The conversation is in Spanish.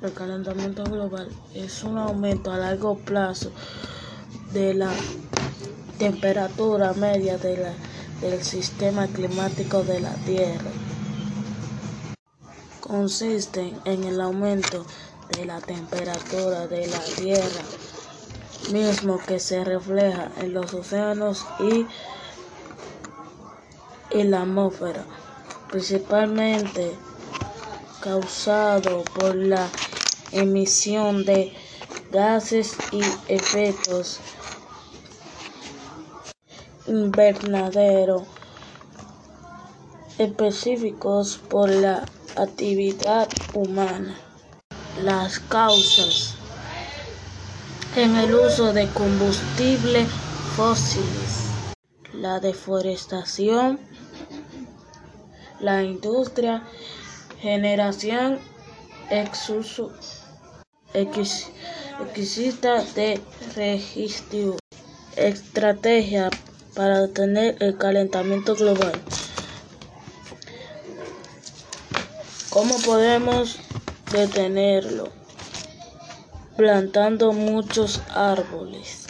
El calentamiento global es un aumento a largo plazo de la temperatura media del sistema climático de la Tierra. Consiste en el aumento de la temperatura de la Tierra, mismo que se refleja en los océanos y en la atmósfera, principalmente causado por la emisión de gases y efectos invernadero específicos por la actividad humana. Las causas. En el uso de combustibles fósiles, la deforestación, la industria, generación excesiva de residuos, estrategias para detener el calentamiento global. ¿Cómo podemos detenerlo? Plantando muchos árboles.